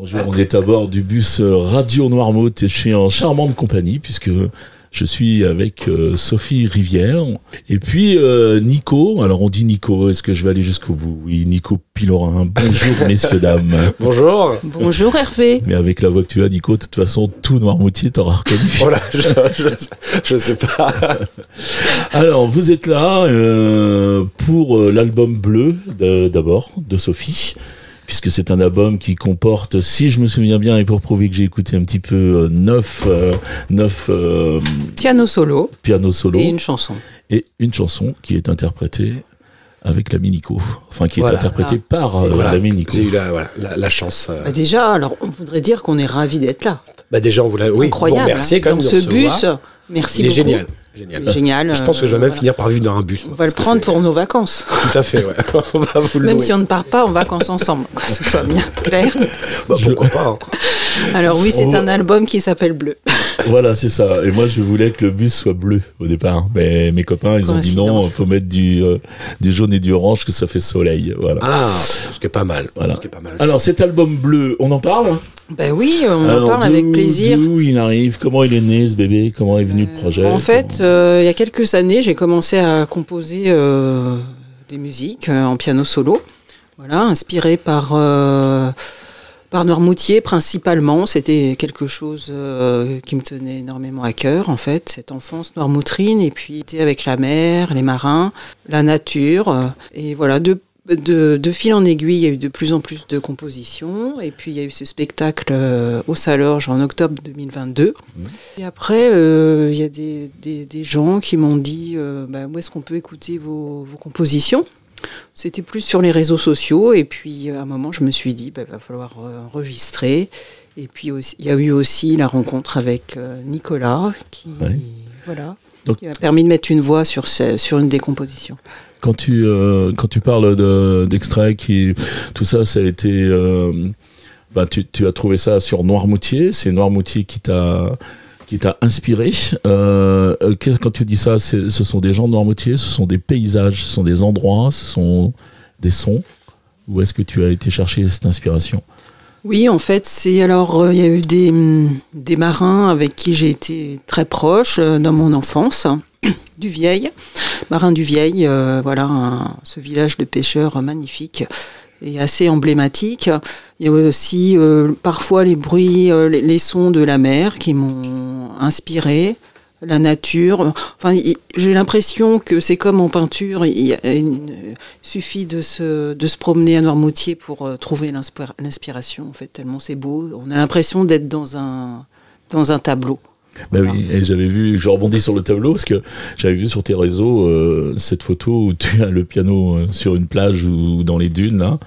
Bonjour, on est à bord du bus Radio Noirmouth et je suis en charmante compagnie puisque je suis avec euh, Sophie Rivière et puis euh, Nico. Alors on dit Nico, est-ce que je vais aller jusqu'au bout? Oui, Nico Pilorin. Bonjour messieurs, dames. Bonjour. Bonjour Hervé. Mais avec la voix que tu as, Nico, de toute façon, tout Noirmoutier t'aura reconnu. Voilà, je, je, je, sais pas. Alors, vous êtes là euh, pour euh, l'album bleu d'abord de Sophie puisque c'est un album qui comporte, si je me souviens bien, et pour prouver que j'ai écouté un petit peu, euh, neuf, euh, neuf euh, piano solo, piano solo et une chanson. Et une chanson qui est interprétée avec la Nico. Enfin, qui est interprétée ah, par euh, voilà, l'ami Nico. J'ai eu la, voilà, la, la chance. Bah déjà, alors on voudrait dire qu'on est ravis d'être là. Bah déjà, on voulait. Oui, Incroyable. Bon, merci hein. quand même. Dans de ce bus, merci Il est beaucoup. génial. Génial. Génial. Je pense que je vais même euh, finir par vivre dans un bus. On va le prendre pour nos vacances. Tout à fait, ouais. on va vous le Même louer. si on ne part pas en vacances ensemble, que ce soit bien clair. Bah, pourquoi pas hein. Alors oui, c'est On- un album qui s'appelle Bleu. Voilà, c'est ça. Et moi, je voulais que le bus soit bleu au départ. Mais mes copains, ils ont dit non, Coïncidence. faut mettre du, euh, du jaune et du orange, que ça fait soleil. Voilà. Ah, ce qui est pas mal. Voilà. Ce qui est pas mal. Alors, cet album bleu, on en parle Ben oui, on en parle avec plaisir. D'où il arrive? Comment il est né, ce bébé? Comment est venu le projet? En fait, euh, il y a quelques années, j'ai commencé à composer euh, des musiques euh, en piano solo. Voilà, inspiré par, euh, par Noirmoutier principalement. C'était quelque chose euh, qui me tenait énormément à cœur, en fait, cette enfance noirmoutrine. Et puis, était avec la mer, les marins, la nature. euh, et voilà, de, de, de fil en aiguille, il y a eu de plus en plus de compositions. Et puis, il y a eu ce spectacle euh, au Salorge en octobre 2022. Et après, euh, il y a des, des, des gens qui m'ont dit bah, où est-ce qu'on peut écouter vos, vos compositions? C'était plus sur les réseaux sociaux. Et puis, à un moment, je me suis dit il va falloir euh, enregistrer. Et puis, aussi- il y a eu aussi la rencontre avec euh, Nicolas qui, Ouais. voilà, Donc- qui m'a permis de mettre une voix sur, ce- sur une des compositions. quand tu euh, quand tu parles de- d'extrait qui tout ça ça a été euh, tu, tu as trouvé ça sur Noirmoutier c'est Noirmoutier qui t'a qui t'a inspiré. Euh, euh, quand tu dis ça ce sont des gens de Noirmoutier ce sont des paysages ce sont des endroits ce sont des sons. Où est-ce que tu as été chercher cette inspiration? Oui, en fait, c'est alors euh, il y a eu des, hum, des marins avec qui j'ai été très proche dans mon enfance, du Vieil, marin du Vieil, voilà, ce village de pêcheurs magnifique et assez emblématique. Il y a aussi euh, parfois les bruits, euh, les, sons de la mer qui m'ont inspiré. La nature. Enfin, j'ai l'impression que c'est comme en peinture. Il, suffit de se, de se promener à Noirmoutier pour euh, trouver l'inspira- l'inspiration. En fait, tellement c'est beau. On a l'impression d'être dans un, dans un tableau. Bah oui, et j'avais vu, je rebondis sur le tableau parce que j'avais vu sur tes réseaux euh, cette photo où tu as le piano euh, sur une plage ou dans les dunes là,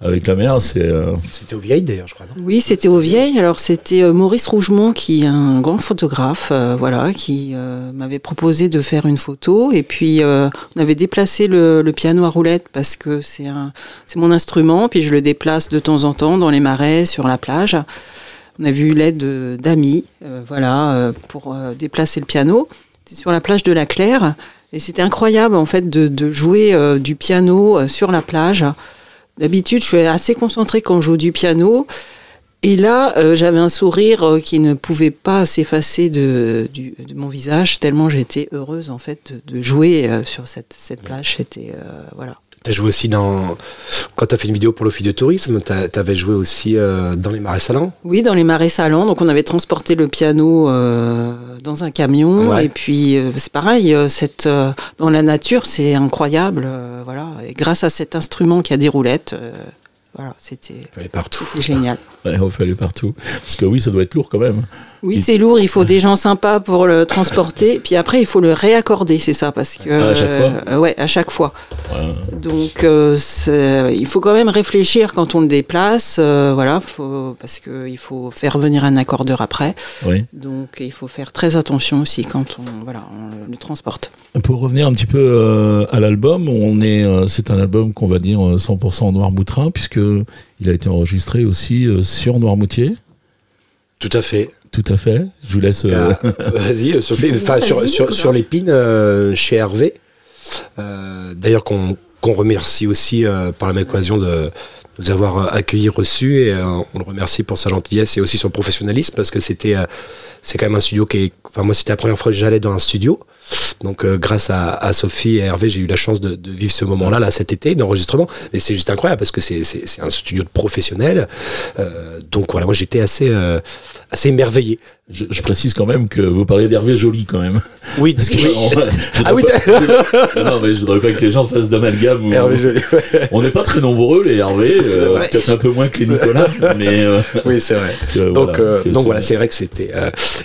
avec la mer. C'est euh, C'était au vieil d'ailleurs, je crois. Non? Oui, c'était au Vieil. Alors c'était euh, Maurice Rougemont qui est un grand photographe, euh, voilà, qui euh, m'avait proposé de faire une photo. Et puis euh, on avait déplacé le, le piano à roulette parce que c'est un, c'est mon instrument. Puis je le déplace de temps en temps dans les marais, sur la plage. On a vu l'aide de- d'amis, euh, voilà, euh, pour euh, déplacer le piano. C'était sur la plage de la Claire. Et c'était incroyable en fait de, jouer du piano sur la plage. D'habitude, je suis assez concentrée quand je joue du piano. Et là, j'avais un sourire qui ne pouvait pas s'effacer de, mon visage, tellement j'étais heureuse en fait de, jouer sur cette, cette plage. C'était voilà. T'as joué aussi dans. Quand t'as fait une vidéo pour l'Office de tourisme, t'avais joué aussi euh, dans les marais salants. Oui, dans les marais salants. Donc, on avait transporté le piano euh, dans un camion. Ouais. Et puis, euh, c'est pareil, cette, dans la nature, c'est incroyable. voilà. Et grâce à cet instrument qui a des roulettes, voilà, c'était Fallait partout. c'était génial. ouais, on fait aller partout. Parce que oui, ça doit être lourd quand même. Oui, Il- c'est lourd. Il faut des gens sympas pour le transporter. Puis après, il faut le réaccorder, c'est ça, parce que Ah, à chaque fois euh, ouais, à chaque fois. Ouais. Donc, euh, il faut quand même réfléchir quand on le déplace. euh, voilà, faut, parce que il faut faire venir un accordeur après. Oui. Donc, il faut faire très attention aussi quand on voilà, on le transporte. Pour revenir un petit peu euh, à l'album, on est, c'est un album qu'on va dire euh, 100% en Noirmoutrin puisque il a été enregistré aussi euh, sur Noirmoutier. Tout à fait. Tout à fait. Je vous laisse. euh, Ah, Vas-y, euh, Sophie. Enfin, sur, sur, Nicolas. sur l'épine, euh, chez Hervé. Euh, D'ailleurs, qu'on qu'on remercie aussi euh, par la même occasion de, nous avoir accueillis, reçus, et on le remercie pour sa gentillesse et aussi son professionnalisme, parce que c'était, c'est quand même un studio qui est, enfin moi c'était la première fois que j'allais dans un studio. Donc euh, grâce à, Sophie et Hervé, j'ai eu la chance de, vivre ce moment-là, là, cet été, d'enregistrement. Et c'est juste incroyable parce que c'est un studio de professionnels. Euh, donc voilà, moi j'étais assez, euh, assez émerveillé. Je, précise quand même que vous parlez d'Hervé Joly quand même. Oui, parce que ah oui, non mais je voudrais pas que les gens fassent d'amalgame. Hervé Joly. On n'est pas très nombreux les Hervé, peut-être un peu moins que les Nicolas, mais oui c'est vrai. donc donc voilà, c'est vrai que c'était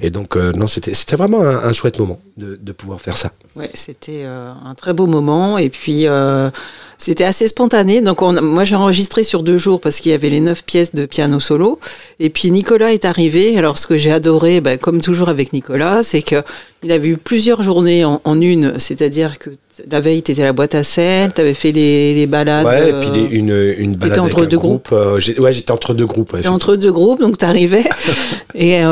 et donc non c'était c'était vraiment un, chouette moment de, de pouvoir faire ça. Ouais, c'était euh, un très beau moment et puis euh, c'était assez spontané. Donc on, moi j'ai enregistré sur deux jours parce qu'il y avait les neuf pièces de piano solo et puis Nicolas est arrivé. Alors ce que j'ai adoré, ben, comme toujours avec Nicolas, c'est que il avait eu plusieurs journées en, une, c'est-à-dire que la veille, tu étais à la boîte à sel, tu avais fait les, les, balades. Ouais, et puis une, une balade avec entre deux groupes. ouais, j'étais entre deux groupes. Ouais, entre deux groupes, donc tu arrivais. et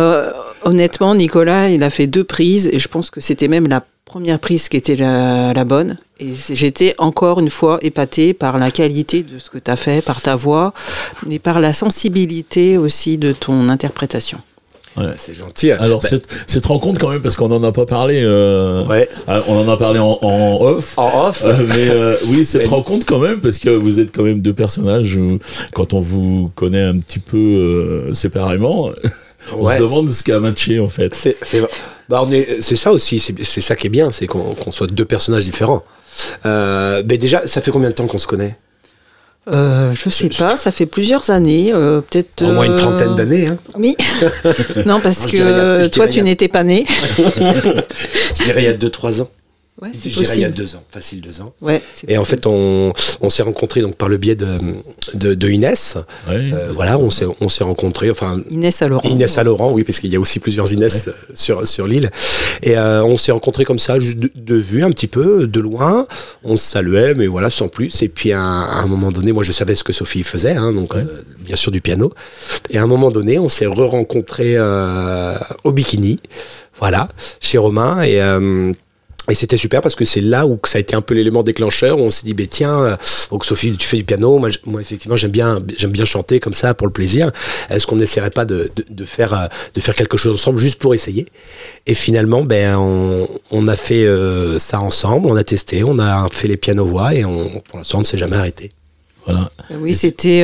honnêtement, Nicolas, il a fait deux prises et je pense que c'était même la première prise qui était la, bonne. Et j'étais encore une fois épatée par la qualité de ce que tu as fait, par ta voix et par la sensibilité aussi de ton interprétation. Ouais. C'est gentil. Alors bah- cette, rencontre quand même parce qu'on n'en a pas parlé. Euh, ouais. Ah, on en a parlé en, off. En off. Euh, mais euh, oui, cette rencontre quand même parce que vous êtes quand même deux personnages. Où, quand on vous connaît un petit peu séparément, on se demande ce qu'a matché en fait. C'est bah on est, c'est ça aussi, c'est ça qui est bien, c'est qu'on soit deux personnages différents. Euh, mais déjà, ça fait combien de temps qu'on se connaît? Euh, je sais pas, ça fait plusieurs années, euh, peut-être. Au moins une trentaine d'années. Hein. Oui. non, parce que toi, tu n'étais pas né. je dirais il y a 2-3 ans. Ouais, je dirais il y a deux ans, facile deux ans. Ouais, et en fait, on, on s'est rencontrés donc par le biais de, de, de Inès. Euh, voilà, on s'est on s'est rencontrés. Enfin, Inès à Laurent. Inès à Laurent, oui, parce qu'il y a aussi plusieurs Inès euh, sur sur l'île. Et euh, on s'est rencontrés comme ça, juste de, vue, un petit peu, de loin. On se saluait, mais voilà, sans plus. Et puis à, un moment donné, moi, je savais ce que Sophie faisait, hein, donc bien sûr du piano. Et à un moment donné, on s'est re-rencontrés au bikini, voilà, chez Romain et et c'était super parce que c'est là où ça a été un peu l'élément déclencheur où on s'est dit, bah, tiens, euh, donc Sophie, tu fais du piano, moi, moi effectivement j'aime bien, j'aime bien chanter comme ça pour le plaisir. Est-ce qu'on n'essaierait pas de, de, faire, euh, de faire quelque chose ensemble juste pour essayer? Et finalement, ben, on, on a fait euh, ça ensemble, on a testé, on a fait les pianos-voix et on, pour l'instant on ne s'est jamais arrêté. Voilà. Oui, c'était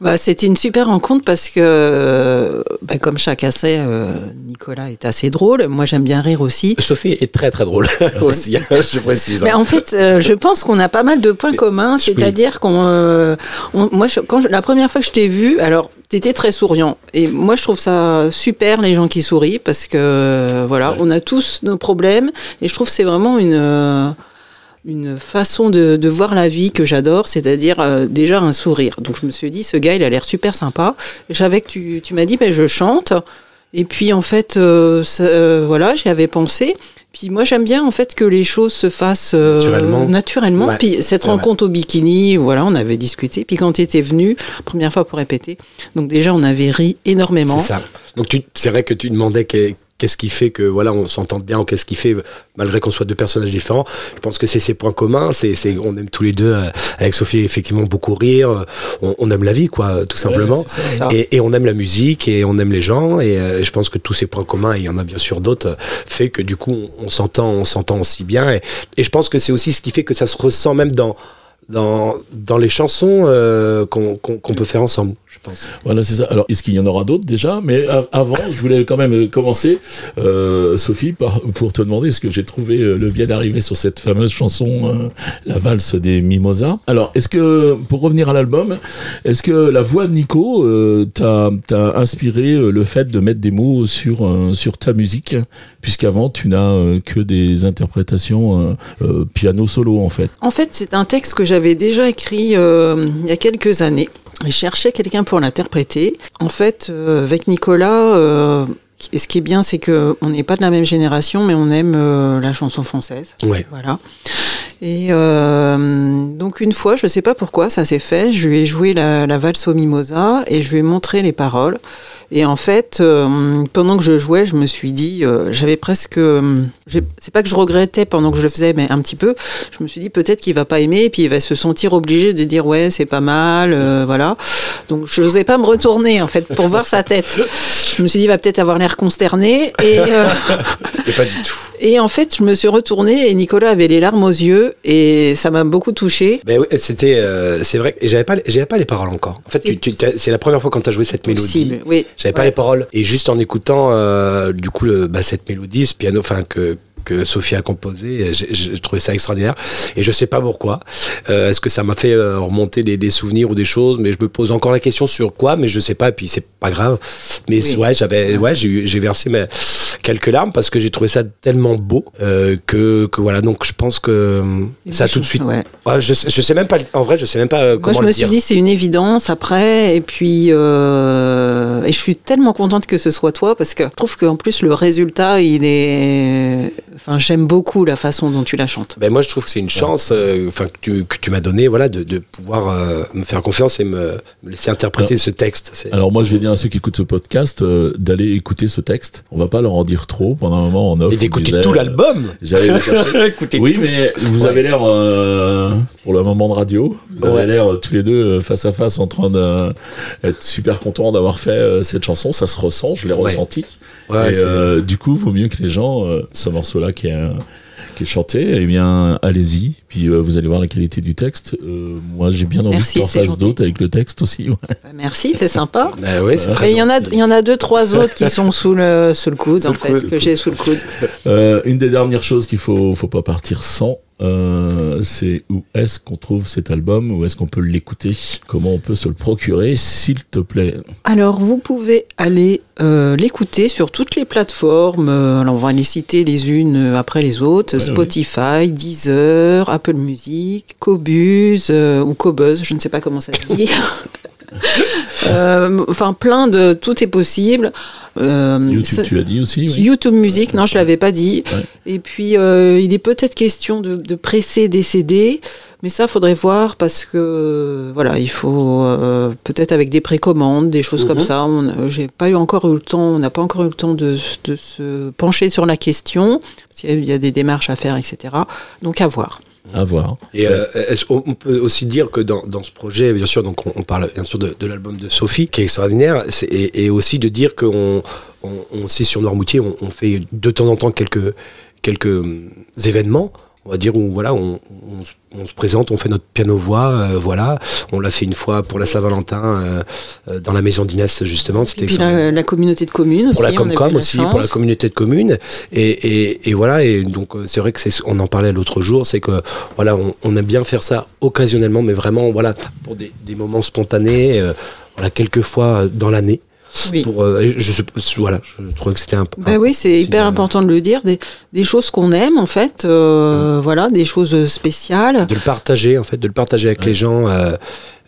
bah, C'était une super rencontre parce que, bah, comme chacun sait, euh, Nicolas est assez drôle. Moi, j'aime bien rire aussi. Sophie est très très drôle aussi, hein, je précise. Mais en fait, euh, je pense qu'on a pas mal de points communs. C'est-à-dire qu'on. Euh, moi, quand la première fois que je t'ai vu, alors, tu étais très souriant. Et moi, je trouve ça super, les gens qui sourient, parce que, voilà, on a tous nos problèmes. Et je trouve que c'est vraiment une une façon de, de, voir la vie que j'adore, c'est-à-dire euh, déjà un sourire. Donc je me suis dit, ce gars, il a l'air super sympa. J'avais que tu, tu m'as dit, ben, je chante. Et puis en fait, euh, euh, voilà, j'y avais pensé. Puis moi, j'aime bien en fait que les choses se fassent naturellement. naturellement. puis cette rencontre au bikini, voilà, on avait discuté. Puis quand tu étais venu, première fois pour répéter, donc déjà on avait ri énormément. C'est ça. Donc c'est vrai que tu demandais qu'est-ce qui fait que voilà on s'entende bien ou qu'est-ce qui fait malgré qu'on soit deux personnages différents. Je pense que c'est ces points communs c'est on aime tous les deux euh, avec Sophie effectivement beaucoup rire on, aime la vie quoi tout simplement. Et, on aime la musique et on aime les gens et euh, je pense que tous ces points communs et il y en a bien sûr d'autres fait que du coup on, s'entend on s'entend aussi bien. Et, et je pense que c'est aussi ce qui fait que ça se ressent même dans dans, dans les chansons euh, qu'on peut faire ensemble, je pense. Voilà, c'est ça. Alors, est-ce qu'il y en aura d'autres déjà? Mais avant, je voulais quand même commencer, euh, Sophie, par, pour te demander ce que j'ai trouvé euh, le bien d'arriver sur cette fameuse chanson, La valse des Mimosas. Alors, est-ce que, pour revenir à l'album, est-ce que la voix de Nico t'a inspiré le fait de mettre des mots sur, sur ta musique? Puisqu'avant, tu n'as que des interprétations piano solo, en fait. En fait, c'est un texte que j'avais déjà écrit euh, il y a quelques années. Je cherchais quelqu'un pour l'interpréter. En fait, euh, avec Nicolas, euh, ce qui est bien, c'est qu'on n'est pas de la même génération, mais on aime la chanson française. Ouais. Voilà. Et donc une fois, je ne sais pas pourquoi, ça s'est fait. Je lui ai joué la, valse au mimosa et je lui ai montré les paroles. Et en fait, euh, pendant que je jouais, je me suis dit, euh, j'avais presque, euh, c'est pas que je regrettais pendant que je le faisais, mais un petit peu. Je me suis dit peut-être qu'il va pas aimer, et puis il va se sentir obligé de dire ouais, c'est pas mal, voilà. Donc je n'osais pas me retourner en fait pour voir sa tête. Je me suis dit il va peut-être avoir l'air consterné et. Et pas du tout. Et en fait, je me suis retournée et Nicolas avait les larmes aux yeux et ça m'a beaucoup touchée. Ben oui, c'était, euh, c'est vrai. Et j'avais pas, j'avais pas les paroles encore. En fait, c'est la première fois quand tu as joué cette mélodie. Possible, oui. J'avais pas les paroles. Et juste en écoutant, euh, du coup, le, bah, cette mélodie, ce piano, enfin, que, que Sophie a composé, j'ai, trouvé ça extraordinaire. Et je sais pas pourquoi. Euh, est-ce que ça m'a fait euh, remonter des, des souvenirs ou des choses? Mais je me pose encore la question sur quoi, mais je sais pas. Et puis, c'est pas grave. Mais Oui. ouais, j'avais, ouais, j'ai, versé mes, quelques larmes parce que j'ai trouvé ça tellement beau euh, que, que voilà. Donc, je pense que euh, ça tout de suite. Ouais. Ouais, je, sais- je sais même pas, en vrai, je sais même pas euh, Moi, comment je me suis dit, c'est une évidence après. Et puis, euh, et je suis tellement contente que ce soit toi parce que je trouve qu'en plus, le résultat, il est. Enfin, j'aime beaucoup la façon dont tu la chantes. Ben moi, je trouve que c'est une chance euh, enfin, que tu, que tu m'as donné voilà, de, de pouvoir euh, me faire confiance et me, me laisser interpréter ce texte. Alors moi je vais dire à ceux qui écoutent ce podcast euh, d'aller écouter ce texte. On va pas leur en dire trop pendant un moment en off. Et on d'écouter tout l'album J'allais le chercher. Oui, tout. mais vous Ouais. avez l'air, euh, pour le moment de radio, vous avez Ouais. l'air euh, tous les deux euh, face à face en train d'être super contents d'avoir fait cette chanson. Ça se ressent, je l'ai Ouais. ressenti. Et euh, du coup, vaut mieux que les gens, ce morceau-là qui est, euh, qui est chanté, eh bien, allez-y. Puis euh, vous allez voir la qualité du texte. Euh, moi, j'ai bien envie fasses gentil. d'autres avec le texte aussi. ouais. Bah, Merci, c'est sympa. Ben ouais, c'est Ouais. très Et il y en a, il y en a deux, trois autres qui sont sous le, sous le coude, Sous en le fait, coude. que j'ai sous le coude. Euh, une des dernières choses qu'il faut, faut pas partir sans, euh, c'est où est-ce qu'on trouve cet album, où est-ce qu'on peut l'écouter, comment on peut se le procurer, s'il te plaît. Alors, vous pouvez aller euh, l'écouter sur toutes les plateformes. Euh, Alors, on va les citer les unes après les autres. Ouais, Spotify, Deezer, Apple Music, Cobuz euh, ou Cobuzz, je ne sais pas comment ça se dit. Euh, Enfin, plein de... Tout est possible. Euh, YouTube, tu as dit aussi. oui. YouTube Music, non, je l'avais pas dit. Ouais. Et puis, euh, il est peut-être question de, de presser des CD, mais ça, faudrait voir parce que, voilà, il faut euh, peut-être avec des précommandes, des choses comme Mhm. ça. J'ai pas eu encore eu le temps, on n'a pas encore eu le temps de, de se pencher sur la question. Parce il y a des démarches à faire, etc. Donc, à voir. À voir. Et euh, on peut aussi dire que dans, ce projet, bien sûr, donc on, parle bien sûr de, l'album de Sophie, qui est extraordinaire, et, aussi de dire qu'on on, aussi sur Noirmoutier, on, on fait de temps en temps quelques, quelques hum, événements. On va dire où voilà, on, on se- on se présente, on fait notre piano-voix, euh, voilà. On l'a fait une fois pour la Saint-Valentin euh, euh, dans la maison d'Inès justement. C'était la, la communauté de communes pour la aussi, on a eu Comcom la aussi, pour la communauté de communes. Et, et, et voilà, et donc c'est vrai que c'est, on en parlait l'autre jour, c'est que voilà, on, on aime bien faire ça occasionnellement, mais vraiment voilà pour des, des moments spontanés, euh, voilà quelques fois dans l'année. Oui. Pour, euh, je, je- voilà, je trouvais que c'était un. Ben oui, c'est hyper de- important de le dire. Des, des choses qu'on aime, en fait. euh, Voilà, des choses spéciales. de le partager en fait, de le partager avec les gens.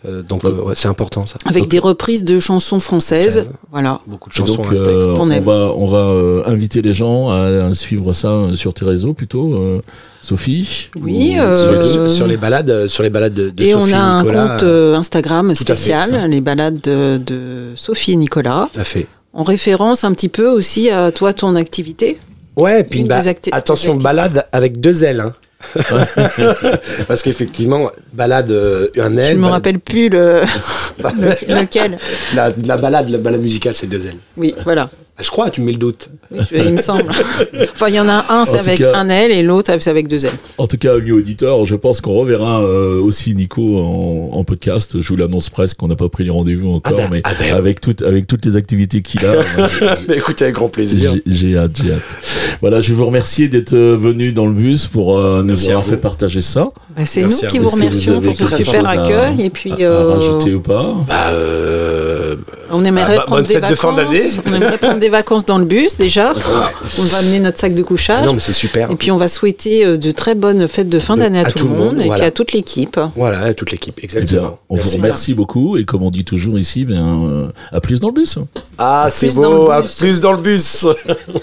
Euh, donc euh, ouais, c'est important ça. Avec Donc- des reprises de chansons françaises. Voilà. Beaucoup de chansons, donc, texte. euh, qu'on on va, on va euh, inviter les gens à suivre ça sur tes réseaux plutôt, euh, Sophie. Oui, ou- euh, sur, les balades, sur les balades de, de Et Sophie on a un compte euh, Instagram fait, spécial, les balades de, de Sophie et Nicolas, Tout à fait. en référence un petit peu aussi à toi, ton activité. Ouais, et puis Une bah, acti- attention, balade avec deux L. Hein. Parce qu'effectivement, balade euh, un L. Je ne me balade- rappelle plus le, le- lequel. La, la balade, la balade musicale, c'est deux L. Oui, voilà. Je crois, tu me mets le doute. Oui, il me semble. Enfin, il y en a un, c'est avec cas- un L et l'autre, c'est avec deux L. En tout cas, amis auditeurs, je pense qu'on reverra euh, aussi Nico en, en podcast. Je vous l'annonce presque, on n'a pas pris les rendez-vous encore, Ah ben- mais ah ben- avec, toutes avec toutes les activités qu'il a, Mais écoutez, avec grand plaisir. j'ai hâte, j'ai hâte. Voilà, je vais vous remercier d'être euh, venu dans le bus pour euh, nous avoir fait partager ça. Bah, c'est nous qui vous. remercions pour ce super chose à- accueil. Et puis, à, à euh, rajouter ou pas Bah, euh, on aimerait Ah, bah, prendre bonne des fête de fin vacances. d'année. On aimerait prendre des vacances dans le bus déjà. On va amener notre sac de couchage. non, mais c'est super. Et puis on va souhaiter euh, de très bonnes fêtes de fin d'année à, tout le monde, et voilà. puis à toute l'équipe. Voilà, à toute l'équipe, Eh bien, exactement. on vous Merci. remercie beaucoup et comme on dit toujours ici, ben, euh, à plus dans le bus. Ah, c'est beau, à plus dans le bus.